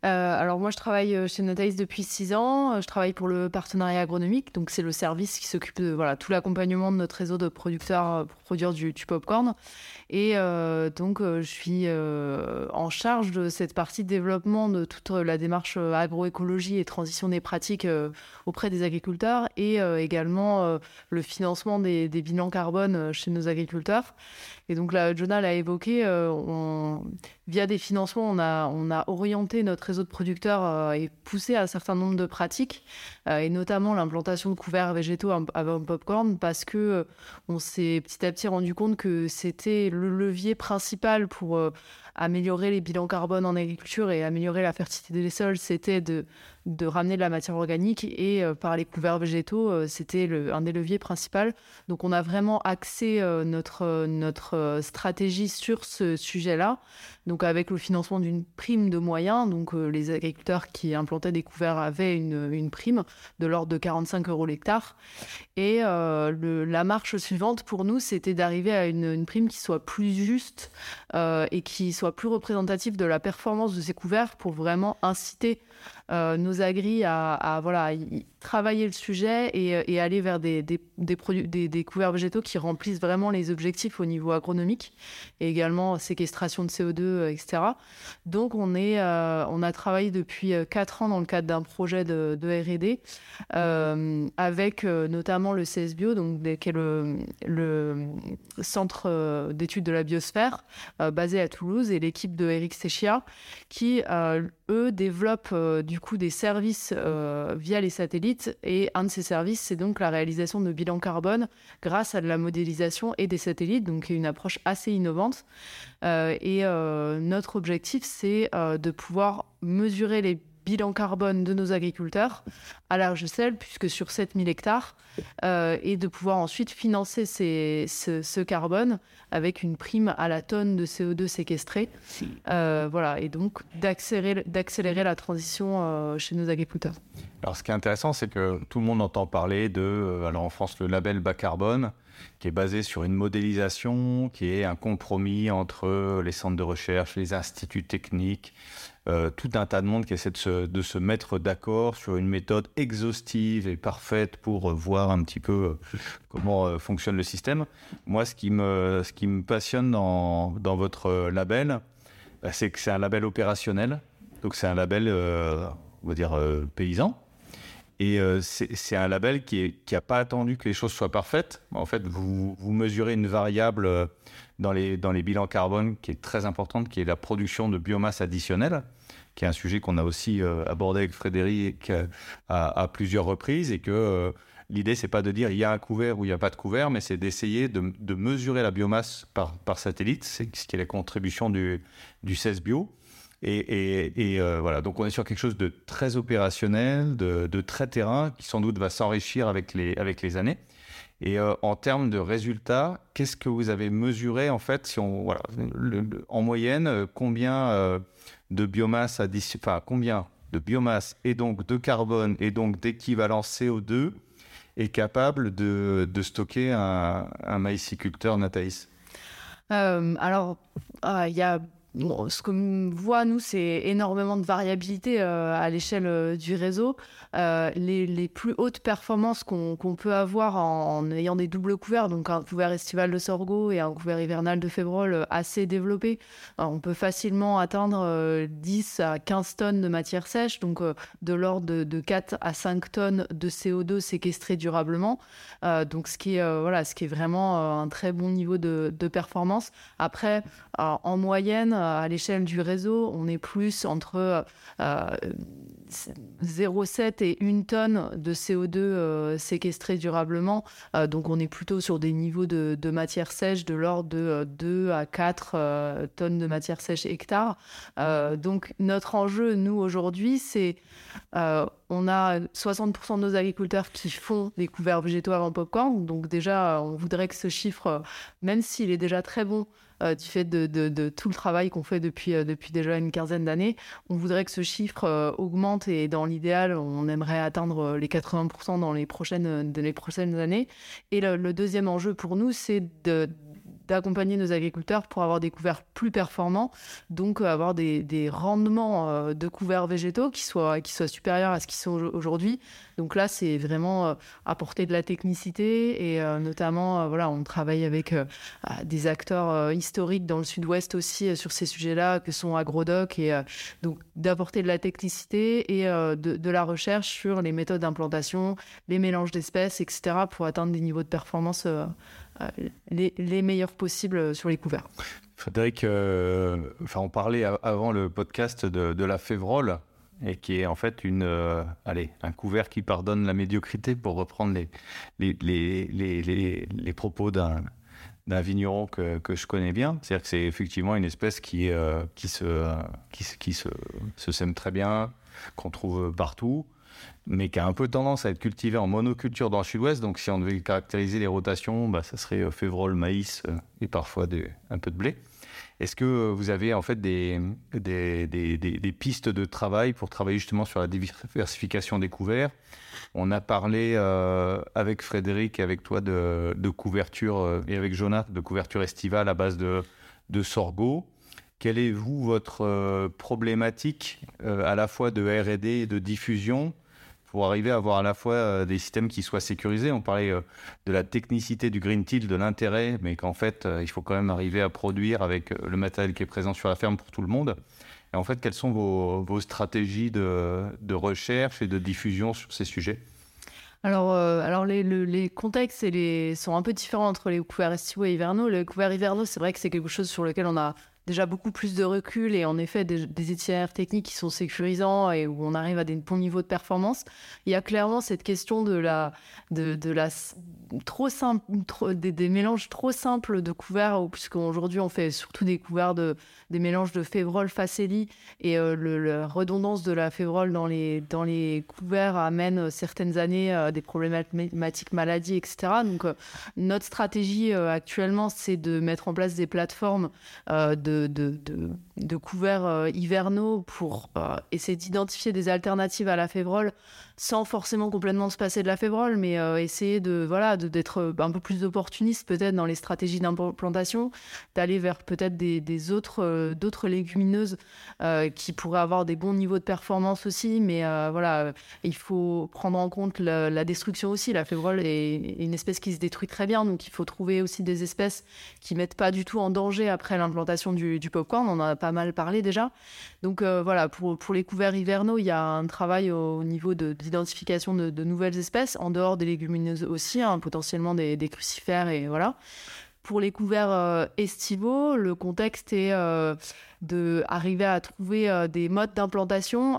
euh, alors moi, je travaille euh, chez Notaïs depuis six ans. Euh, je travaille pour le partenariat agronomique, donc c'est le service qui s'occupe de voilà tout l'accompagnement de notre réseau de producteurs pour produire du, du popcorn. Et donc je suis en charge de cette partie de développement de toute la démarche agroécologie et transition des pratiques auprès des agriculteurs et également le financement des, des, bilans carbone chez nos agriculteurs. Et donc là, Jonah l'a évoqué, on, via des financements, on a, on a orienté notre réseau de producteurs euh, et poussé un certain nombre de pratiques, euh, et notamment l'implantation de couverts végétaux avant popcorn, parce que on s'est petit à petit rendu compte que c'était le levier principal pour améliorer les bilans carbone en agriculture et améliorer la fertilité des sols, c'était de, de ramener de la matière organique et euh, par les couverts végétaux, euh, c'était un des leviers principaux. Donc on a vraiment axé euh, notre, notre stratégie sur ce sujet-là. Donc avec le financement d'une prime de moyens, donc les agriculteurs qui implantaient des couverts avaient une, une prime de l'ordre de 45 euros l'hectare. Et la marche suivante pour nous, c'était d'arriver à une, prime qui soit plus juste et qui soit plus représentative de la performance de ces couverts pour vraiment inciter nos agris à, voilà, travailler le sujet et, aller vers des, des, des, des, couverts végétaux qui remplissent vraiment les objectifs au niveau agronomique et également séquestration de CO2, etc. Donc, on, est, euh, on a travaillé depuis 4 ans dans le cadre d'un projet de, R&D euh, avec notamment le CSBio, donc, qui est le, centre d'études de la biosphère basé à Toulouse et l'équipe de Eric Sechia qui, eux, développent du coup des services via les satellites et un de ces services, c'est donc la réalisation de bilans carbone grâce à de la modélisation et des satellites, donc une approche assez innovante. Euh, et euh, notre objectif, c'est euh, de pouvoir mesurer les bilan carbone de nos agriculteurs à large échelle, puisque sur 7000 hectares, euh, et de pouvoir ensuite financer ces, ce, carbone avec une prime à la tonne de CO2 séquestré. Euh, voilà, et donc d'accélérer la transition euh, chez nos agriculteurs. Alors, ce qui est intéressant, c'est que tout le monde entend parler de, alors en France, le label bas carbone qui est basé sur une modélisation, qui est un compromis entre les centres de recherche, les instituts techniques, euh, tout un tas de monde qui essaie de se, de se mettre d'accord sur une méthode exhaustive et parfaite pour euh, voir un petit peu euh, comment fonctionne le système. Moi, ce qui me, ce qui me passionne dans, dans votre label, bah, c'est que c'est un label opérationnel. Donc, c'est un label, on va dire, paysan. Et c'est un label qui n'a pas attendu que les choses soient parfaites. En fait, vous, mesurez une variable dans les, dans les bilans carbone qui est très importante, qui est la production de biomasse additionnelle qui est un sujet qu'on a aussi euh, abordé avec Frédéric euh, à, plusieurs reprises, et que euh, l'idée, c'est pas de dire il y a un couvert ou il n'y a pas de couvert, mais c'est d'essayer de, mesurer la biomasse par, satellite, ce qui est la contribution du, du CES Bio. Et, et voilà, donc on est sur quelque chose de très opérationnel, de, très terrain, qui sans doute va s'enrichir avec les, années. Et en termes de résultats, qu'est-ce que vous avez mesuré en fait si on, voilà, En moyenne, combien de biomasse enfin combien de biomasse et donc de carbone et donc d'équivalent CO2 est capable de, stocker un, un maïsiculteur euh, Alors, ah, il y a ce qu'on voit, nous, c'est énormément de variabilité à l'échelle du réseau. Les, plus hautes performances qu'on peut avoir en, ayant des doubles couverts, donc un couvert estival de sorgho et un couvert hivernal de févrole assez développé, on peut facilement atteindre 10 à 15 tonnes de matière sèche, donc de l'ordre de, de, 4 à 5 tonnes de CO2 séquestrées durablement. donc ce qui est, voilà, ce qui est vraiment un très bon niveau de performance. Après, en moyenne, à l'échelle du réseau, on est plus entre 0,7 et 1 tonne de CO2 euh, séquestré durablement. Euh, donc on est plutôt sur des niveaux de, matière sèche de l'ordre de 2 euh, à 4 tonnes de matière sèche hectare. donc notre enjeu, nous, aujourd'hui, c'est on a 60% de nos agriculteurs qui font des couverts végétaux avant popcorn. Donc déjà, on voudrait que ce chiffre, même s'il est déjà très bon, euh, du fait de, tout le travail qu'on fait depuis, euh, depuis déjà une quinzaine d'années. On voudrait que ce chiffre euh, augmente et dans l'idéal, on aimerait atteindre les 80% dans les prochaines années. Et le deuxième enjeu pour nous, c'est de d'accompagner nos agriculteurs pour avoir des couverts plus performants, donc euh, avoir des, rendements euh, de couverts végétaux qui soient, qui soient supérieurs à ce qu'ils sont aujourd'hui. Donc là, c'est vraiment euh, apporter de la technicité et notamment, voilà, on travaille avec des acteurs historiques dans le sud-ouest aussi sur ces sujets-là, que sont Agrodoc, et donc d'apporter de la technicité et de, la recherche sur les méthodes d'implantation, les mélanges d'espèces, etc., pour atteindre des niveaux de performance euh, les, meilleurs possibles sur les couverts. Frédéric, euh, enfin, on parlait avant le podcast de, la févrole, et qui est en fait une, euh, allez, un couvert qui pardonne la médiocrité, pour reprendre les, les, les, les, propos d'un d'un vigneron que, que, je connais bien. C'est-à-dire que c'est effectivement une espèce qui, qui, se, qui se, se, sème très bien, qu'on trouve partout, mais qui a un peu tendance à être cultivé en monoculture dans le sud-ouest. Donc, si on devait caractériser les rotations, bah, ça serait euh, févrole, maïs euh, et parfois un peu de blé. Est-ce que vous avez en fait des, des, des, pistes de travail pour travailler justement sur la diversification des couverts? On a parlé euh, avec Frédéric et avec toi de, de, couverture et avec Jonathan de couverture estivale à base de, de sorgho. Quelle est, vous, votre problématique à la fois de RD et de diffusion pour arriver à avoir à la fois euh, des systèmes qui soient sécurisés. On parlait euh, de la technicité du Green Teal, de l'intérêt, mais qu'en fait, euh, il faut quand même arriver à produire avec le matériel qui est présent sur la ferme pour tout le monde. Et en fait, quelles sont vos, stratégies de, recherche et de diffusion sur ces sujets? Alors, alors les, les, contextes sont un peu différents entre les couverts estivaux et hivernaux. Les couverts hivernaux, c'est vrai que c'est quelque chose sur lequel on a déjà beaucoup plus de recul et en effet des, des itinéraires techniques qui sont sécurisants et où on arrive à des bons niveaux de performance. Il y a clairement cette question de la, de, la trop simple, trop, des, mélanges trop simples de couverts, puisqu'aujourd'hui on fait surtout des couverts de des mélanges de févrole, facélie et euh, le, la redondance de la févrole dans les dans les couverts amène certaines années à des problématiques maladies, etc. Donc euh, notre stratégie euh, actuellement c'est de mettre en place des plateformes de de, couverts euh, hivernaux pour euh, essayer d'identifier des alternatives à la févrole sans forcément complètement se passer de la févrole, mais euh, essayer de voilà d'être un peu plus opportuniste peut-être dans les stratégies d'implantation, d'aller vers peut-être des, autres d'autres légumineuses qui pourraient avoir des bons niveaux de performance aussi, mais voilà il faut prendre en compte la, destruction aussi. La févrole est une espèce qui se détruit très bien, donc il faut trouver aussi des espèces qui mettent pas du tout en danger après l'implantation du, du popcorn. On en a pas mal parlé déjà. Donc voilà pour pour les couverts hivernaux, il y a un travail au, niveau de d'identification de, nouvelles espèces, en dehors des légumineuses aussi, hein, potentiellement des, crucifères et voilà. Pour les couverts euh, estivaux, le contexte est euh, de arriver à trouver euh, des modes d'implantation.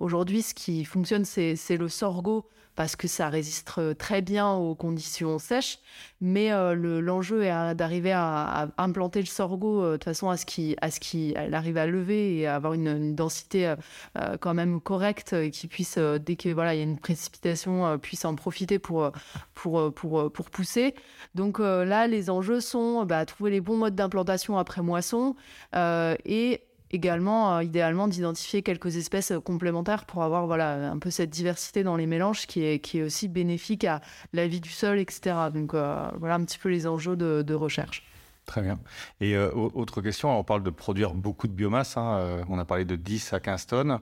Aujourd'hui, ce qui fonctionne, c'est le sorgho parce que ça résiste très bien aux conditions sèches. Mais euh, l'enjeu est d'arriver à, implanter le sorgho euh, de façon à ce qu'il qu arrive à lever et à avoir une, densité euh, quand même correcte et qui puisse, dès qu'il voilà, y a une précipitation, puisse en profiter pour, pour, pour, pour pousser. Donc là, les enjeux sont bah, trouver les bons modes d'implantation après moisson et également, euh, idéalement, d'identifier quelques espèces euh, complémentaires pour avoir voilà, un peu cette diversité dans les mélanges qui est, qui est aussi bénéfique à la vie du sol, etc. Donc euh, voilà un petit peu les enjeux de, recherche. Très bien. Et autre question, on parle de produire beaucoup de biomasse, hein, on a parlé de 10 à 15 tonnes.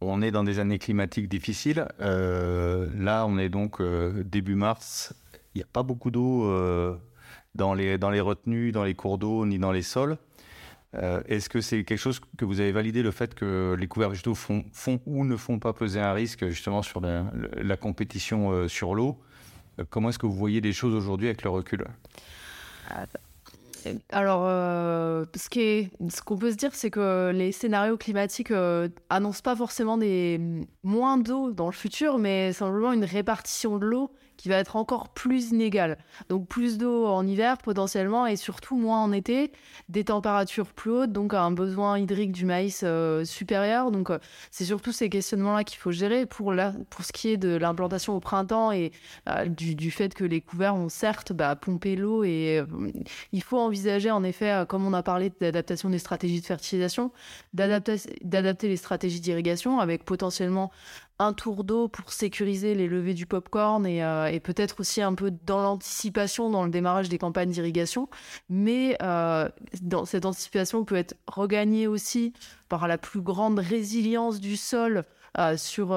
On est dans des années climatiques difficiles. là, on est donc début mars. Il n'y a pas beaucoup d'eau dans, les, dans les retenues, dans les cours d'eau, ni dans les sols. Euh, est-ce que c'est quelque chose que vous avez validé, le fait que les couverts végétaux font, ou ne font pas peser un risque justement sur la, compétition euh, sur l'eau? Euh, Comment est-ce que vous voyez les choses aujourd'hui avec le recul? Alors, ce qu'on peut se dire, c'est que les scénarios climatiques annoncent pas forcément des moins d'eau dans le futur, mais simplement une répartition de l'eau va être encore plus inégal. Donc plus d'eau en hiver potentiellement et surtout moins en été, des températures plus hautes, donc un besoin hydrique du maïs euh, supérieur. Donc euh, c'est surtout ces questionnements-là qu'il faut gérer pour, ce qui est de l'implantation au printemps et euh, du, du, fait que les couverts ont certes bah, pompé l'eau et il faut envisager en effet, comme on a parlé d'adaptation des stratégies de fertilisation, d'adapter les stratégies d'irrigation avec potentiellement un tour d'eau pour sécuriser les levées du popcorn et, euh, et peut-être aussi un peu dans l'anticipation dans le démarrage des campagnes d'irrigation. Mais euh, dans cette anticipation peut être regagnée aussi par la plus grande résilience du sol euh, sur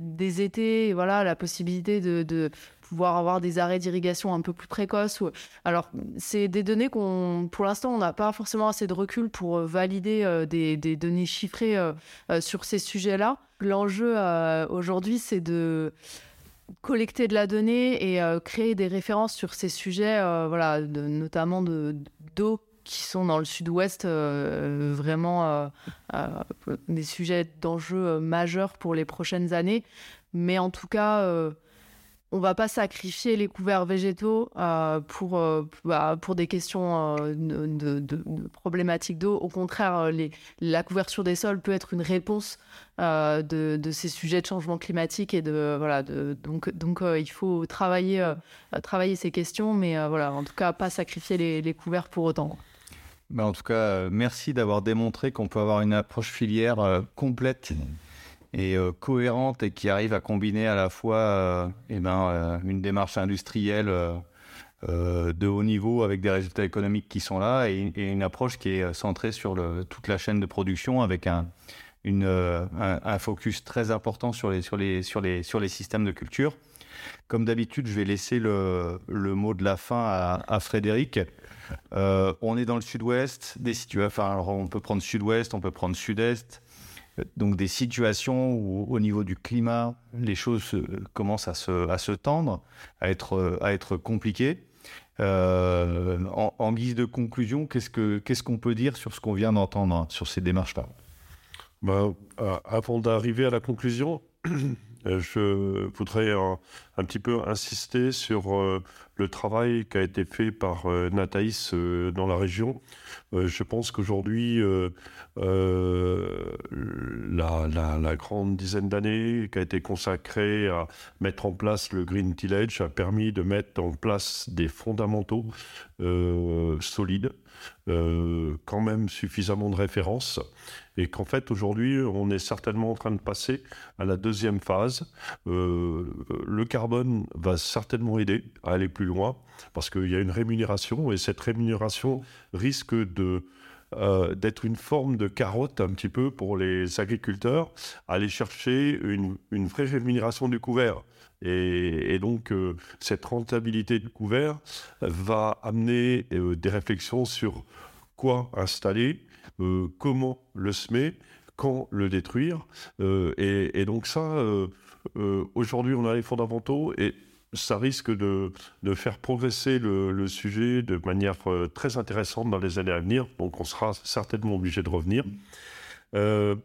des étés, voilà, la possibilité de, pouvoir avoir des arrêts d'irrigation un peu plus précoces. Alors, c'est des données qu'on, pour l'instant, on n'a pas forcément assez de recul pour euh, valider euh, des, données chiffrées euh, sur ces sujets-là. L'enjeu aujourd'hui, c'est de collecter de la donnée et créer des références sur ces sujets, voilà, notamment de, d'eau qui sont dans le sud-ouest vraiment des sujets d'enjeux majeurs pour les prochaines années. Mais en tout cas, on va pas sacrifier les couverts végétaux euh, pour, euh, bah, pour des questions euh, de, problématiques d'eau. Au contraire, la couverture des sols peut être une réponse de, ces sujets de changement climatique et de voilà. donc donc il faut travailler travailler ces questions, mais voilà, en tout cas pas sacrifier les, couverts pour autant. Bah, en tout cas, merci d'avoir démontré qu'on peut avoir une approche filière complète et euh, cohérente et qui arrive à combiner à la fois euh, eh ben, euh, une démarche industrielle de haut niveau avec des résultats économiques qui sont là et, une approche qui est centrée sur le, toute la chaîne de production avec un, une, un, focus très important sur les, sur les, sur les, sur les systèmes de culture. Comme d'habitude, je vais laisser le, le, mot de la fin à, Frédéric. on est dans le sud-ouest, des situations. On peut prendre sud-ouest, on peut prendre sud-est donc des situations où au niveau du climat, les choses commencent à se, à se tendre, à être, à être compliquées. Euh, en, guise de conclusion, qu'est-ce qu'on ce qu'on peut dire sur ce qu'on vient d'entendre, sur ces démarches-là? Ben, Avant d'arriver à la conclusion, <clears throat> euh, je voudrais un, petit peu insister sur euh, le travail qui a été fait par euh, euh, dans la région. Euh, je pense qu'aujourd'hui, la, la, grande dizaine d'années qui a été consacrée à mettre en place le Green Tillage a permis de mettre en place des fondamentaux solides, quand même suffisamment de références, et qu'en fait aujourd'hui, on est certainement en train de passer à la deuxième phase. le carbone va certainement aider à aller plus loin, parce qu'il y a une rémunération, et cette rémunération risque de euh, d'être une forme de carotte un petit peu pour les agriculteurs, aller chercher une, une vraie rémunération du couvert. Et, donc, euh, cette rentabilité du couvert va amener euh, des réflexions sur quoi installer, comment le semer, quand le détruire. Et, et, donc ça, aujourd'hui, on a les fondamentaux et ça risque de, faire progresser le, sujet de manière euh, très intéressante dans les années à venir. Donc on sera certainement obligé de revenir. Euh,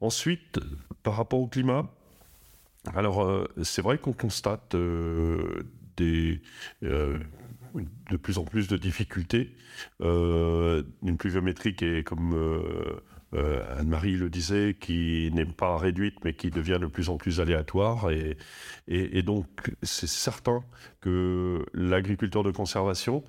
ensuite, par rapport au climat, alors euh, c'est vrai qu'on constate des, de plus en plus de difficultés. une pluviométrie qui est comme euh, Anne-Marie le disait, qui n'est pas réduite, mais qui devient de plus en plus aléatoire. Et, donc, c'est certain que l'agriculture de conservation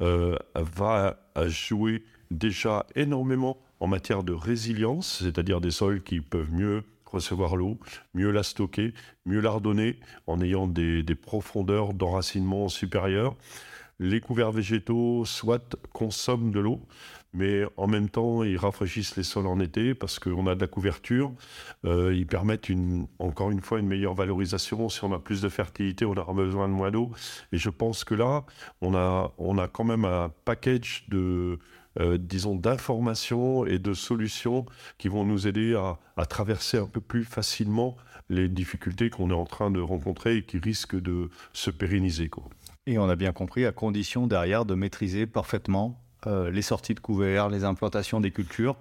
euh, va jouer déjà énormément en matière de résilience, c'est-à-dire des sols qui peuvent mieux recevoir l'eau, mieux la stocker, mieux la redonner en ayant des profondeurs d'enracinement supérieures. Les couverts végétaux, soit consomment de l'eau, mais en même temps, ils rafraîchissent les sols en été parce qu'on a de la couverture. Euh, ils permettent encore une fois une meilleure valorisation. Si on a plus de fertilité, on aura besoin de moins d'eau. Et je pense que là, on a, quand même un package de, euh, disons, d'informations et de solutions qui vont nous aider à, traverser un peu plus facilement les difficultés qu'on est en train de rencontrer et qui risquent de se pérenniser. Et on a bien compris, à condition derrière de maîtriser parfaitement euh, les sorties de couverts, les implantations des cultures,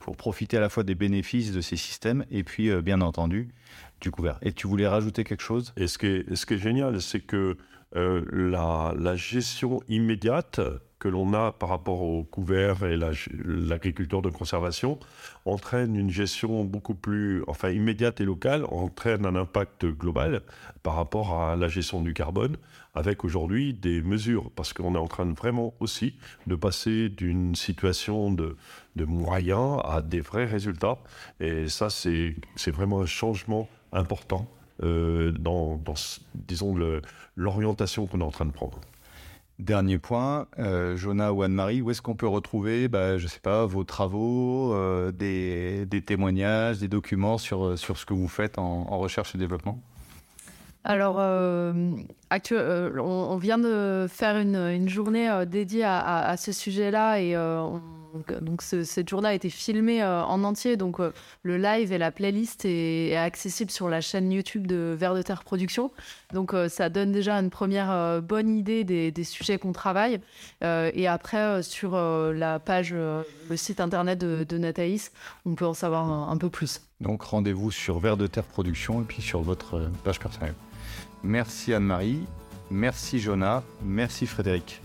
pour profiter à la fois des bénéfices de ces systèmes et puis, euh, bien entendu, du couvert. Et tu voulais rajouter quelque chose? Et ce qui est, génial, c'est que euh, la, gestion immédiate que l'on a par rapport au couvert et l'agriculture de conservation entraîne une gestion beaucoup plus enfin, immédiate et locale, entraîne un impact global par rapport à la gestion du carbone, avec aujourd'hui des mesures, parce qu'on est en train de vraiment aussi de passer d'une situation de, de moyens à des vrais résultats. Et ça, c'est vraiment un changement important euh, dans, dans, disons, l'orientation qu'on est en train de prendre. Dernier point, euh, Jonah ou Anne-Marie, où est-ce qu'on peut retrouver, bah, je sais pas, vos travaux, euh, des, témoignages, des documents sur, sur ce que vous faites en, recherche et développement? Alors, euh, euh, on, vient de faire une, journée euh, dédiée à, à, à, ce sujet-là et euh, donc ce, cette journée a été filmée euh, en entier. Donc le live et la playlist est, est, accessible sur la chaîne YouTube de Vers de Terre Production. Donc ça donne déjà une première bonne idée des, sujets qu'on travaille. et après, sur la page, le site internet de, de Nathaïs, on peut en savoir un, peu plus. Donc rendez-vous sur Vers de Terre Production et puis sur votre page personnelle. Merci Anne-Marie, merci Jonah, merci Frédéric.